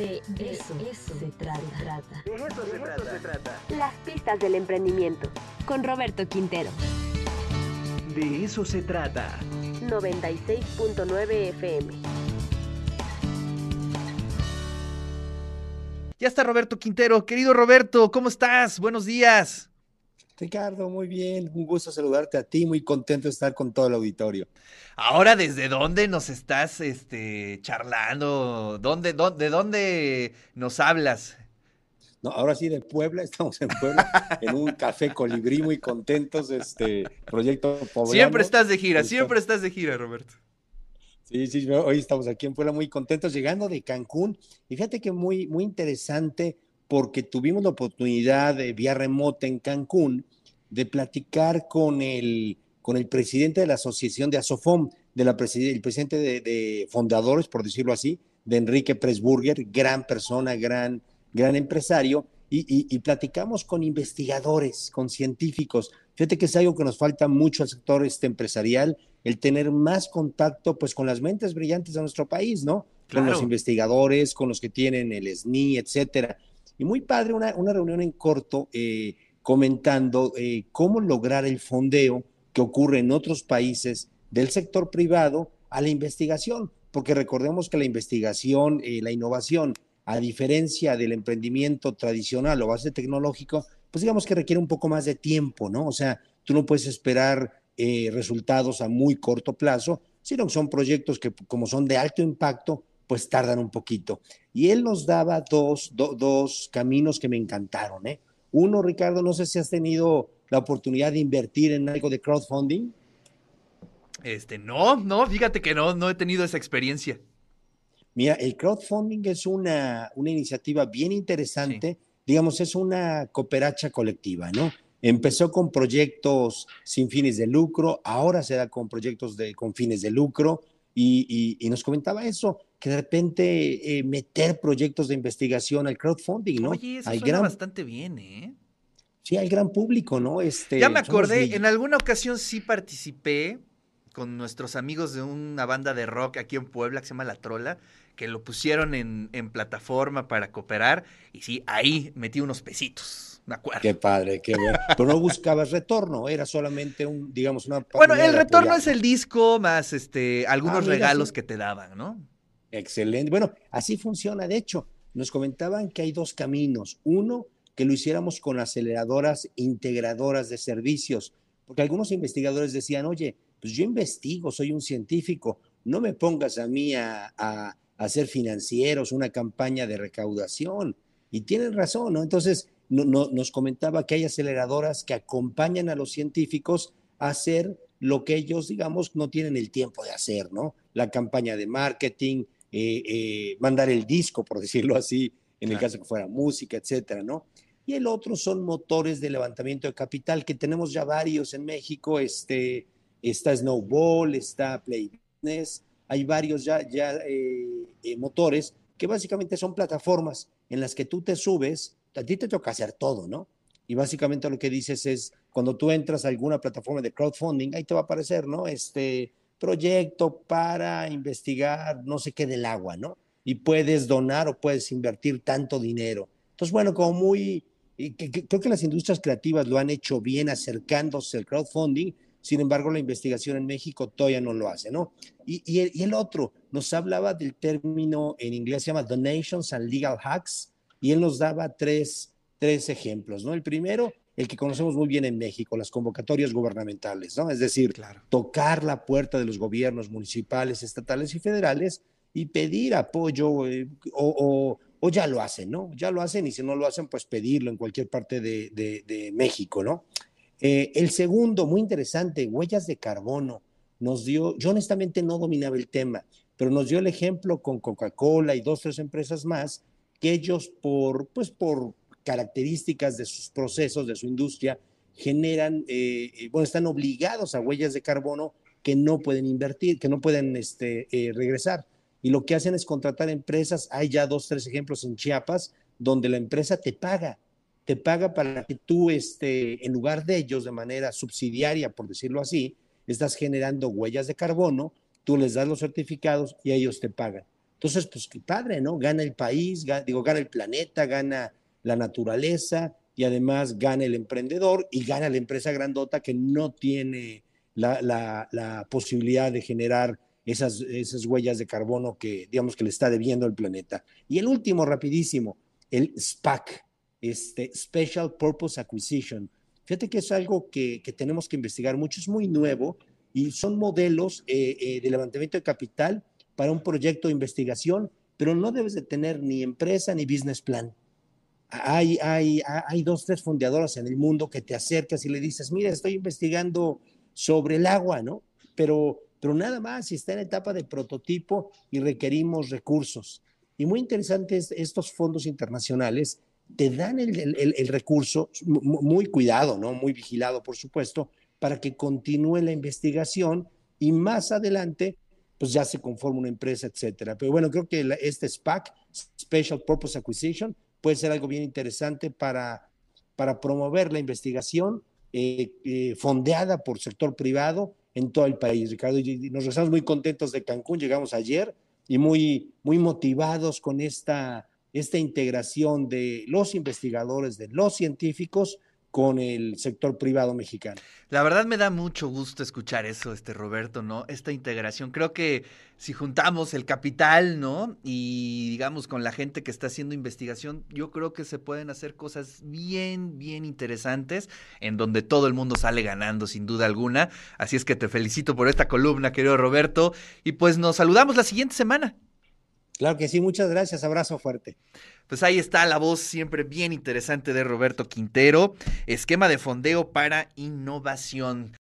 De eso, se trata. De eso, se, trata. Las pistas del emprendimiento. Con Roberto Quintero. De eso se trata. 96.9 FM. Ya está Roberto Quintero. Querido Roberto, ¿cómo estás? Buenos días. Ricardo, muy bien, un gusto saludarte a ti, muy contento de estar con todo el auditorio. Ahora, ¿desde dónde nos estás este, charlando? ¿Dónde, dónde, ¿De dónde nos hablas? No, ahora sí de Puebla, estamos en Puebla, en un café colibrí, muy contentos, este proyecto poblano. Siempre estás de gira, siempre estás de gira, Roberto. Sí, sí, hoy estamos aquí en Puebla muy contentos, llegando de Cancún, y fíjate que muy, muy interesante, porque tuvimos la oportunidad de vía remota en Cancún de platicar con el, con el presidente de la asociación de Asofom, de la el presidente de, fundadores, por decirlo así, de Enrique Presburger, gran persona, gran, gran empresario, y, platicamos con investigadores, con científicos. Fíjate que es algo que nos falta mucho al sector este empresarial, el tener más contacto pues con las mentes brillantes de nuestro país, ¿no? Con los investigadores, con los que tienen el SNI, etcétera. Y muy padre, una, una reunión en corto eh, comentando eh, cómo lograr el fondeo que ocurre en otros países del sector privado a la investigación, porque recordemos que la investigación, eh, la innovación, a diferencia del emprendimiento tradicional o base tecnológico, pues digamos que requiere un poco más de tiempo, ¿no? O sea, tú no puedes esperar resultados a muy corto plazo, sino que son proyectos que como son de alto impacto, pues tardan un poquito. Y él nos daba dos, dos caminos que me encantaron. ¿eh? Uno, Ricardo, no sé si has tenido la oportunidad de invertir en algo de crowdfunding. Este, no, no, fíjate que no, no he tenido esa experiencia. Mira, el crowdfunding es una, una iniciativa bien interesante, digamos, es una cooperacha colectiva, ¿no? Empezó con proyectos sin fines de lucro, ahora se da con proyectos de, con fines de lucro, y, nos comentaba eso, que de repente eh, meter proyectos de investigación al crowdfunding, ¿no? Oye, eso suena bastante bien, ¿eh? Sí, al gran público, ¿no? Este, ya me acordé, en alguna ocasión sí participé con nuestros amigos de una banda de rock aquí en Puebla que se llama La Trola, que lo pusieron en, en plataforma para cooperar, y sí, ahí metí unos pesitos. Qué padre, qué bueno. Pero no buscabas retorno, era solamente un, digamos, una. Bueno, el retorno es el disco más este, algunos ah, regalos que te daban, ¿no? Excelente. Bueno, así funciona. De hecho, nos comentaban que hay dos caminos. Uno, que lo hiciéramos con aceleradoras integradoras de servicios, porque algunos investigadores decían, oye, pues yo investigo, soy un científico, no me pongas a mí a, a hacer financieros, una campaña de recaudación. Y tienen razón, ¿no? Entonces, nos comentaba que hay aceleradoras que acompañan a los científicos a hacer lo que ellos, digamos, no tienen el tiempo de hacer, ¿no? La campaña de marketing, eh, eh, mandar el disco, por decirlo así, en el caso que fuera música, etcétera, ¿no? Y el otro son motores de levantamiento de capital, que tenemos ya varios en México, este, está Snowball, está Play Business, hay varios ya, ya eh, motores que básicamente son plataformas en las que tú te subes a ti te toca hacer todo, ¿no? Y básicamente lo que dices es, cuando tú entras a alguna plataforma de crowdfunding, ahí te va a aparecer, ¿no? Este proyecto para investigar no sé qué del agua, ¿no? Y puedes donar o puedes invertir tanto dinero. Entonces, bueno, como muy, creo que las industrias creativas lo han hecho bien acercándose al crowdfunding, sin embargo, la investigación en México todavía no lo hace, ¿no? Y, y, el, y el otro nos hablaba del término en inglés, se llama donations and legal hacks, y él nos daba tres, tres ejemplos, ¿no? El primero, el que conocemos muy bien en México, las convocatorias gubernamentales, ¿no? Es decir, tocar la puerta de los gobiernos municipales, estatales y federales y pedir apoyo eh, o, ya lo hacen, ¿no? Ya lo hacen y si no lo hacen, pues pedirlo en cualquier parte de, México, ¿no? Eh, el segundo, muy interesante, huellas de carbono, nos dio, yo honestamente no dominaba el tema, pero nos dio el ejemplo con Coca-Cola y dos, tres empresas más que ellos por, pues por características de sus procesos, de su industria, generan, eh, eh, bueno, están obligados a huellas de carbono que no pueden invertir, que no pueden este, eh, regresar. Y lo que hacen es contratar empresas, hay ya dos, tres ejemplos en Chiapas, donde la empresa te paga, te paga para que tú, este, en lugar de ellos, de manera subsidiaria, por decirlo así, estás generando huellas de carbono, tú les das los certificados y ellos te pagan. Entonces, pues qué padre, ¿no? Gana el país, digo, gana el planeta, gana la naturaleza y además gana el emprendedor y gana la empresa grandota que no tiene la, posibilidad de generar esas, esas huellas de carbono que, digamos, que le está debiendo el planeta. Y el último, rapidísimo, el SPAC, este Special Purpose Acquisition. Fíjate que es algo que, que tenemos que investigar mucho, es muy nuevo y son modelos eh, eh, de levantamiento de capital para un proyecto de investigación, pero no debes de tener ni empresa ni business plan. Hay, hay, hay dos, tres fundadoras en el mundo que te acercas y le dices, mira, estoy investigando sobre el agua, ¿no? Pero, pero nada más, está en etapa de prototipo y requerimos recursos. Y muy interesantes estos fondos internacionales te dan el, recurso, muy cuidado, ¿no? Muy vigilado, por supuesto, para que continúe la investigación y más adelante, pues ya se conforma una empresa, etcétera. Pero bueno, creo que este SPAC, Special Purpose Acquisition, puede ser algo bien interesante para, para promover la investigación eh, eh, fondeada por sector privado en todo el país, Ricardo. Y nos estamos muy contentos de Cancún, llegamos ayer y muy, muy motivados con esta esta integración de los investigadores, de los científicos con el sector privado mexicano. La verdad me da mucho gusto escuchar eso, este Roberto, ¿no? Esta integración. Creo que si juntamos el capital, ¿no? Y digamos con la gente que está haciendo investigación, yo creo que se pueden hacer cosas bien, bien interesantes en donde todo el mundo sale ganando, sin duda alguna. Así es que te felicito por esta columna, querido Roberto. Y pues nos saludamos la siguiente semana. Claro que sí, muchas gracias, abrazo fuerte. Pues ahí está la voz siempre bien interesante de Roberto Quintero, esquema de fondeo para innovación.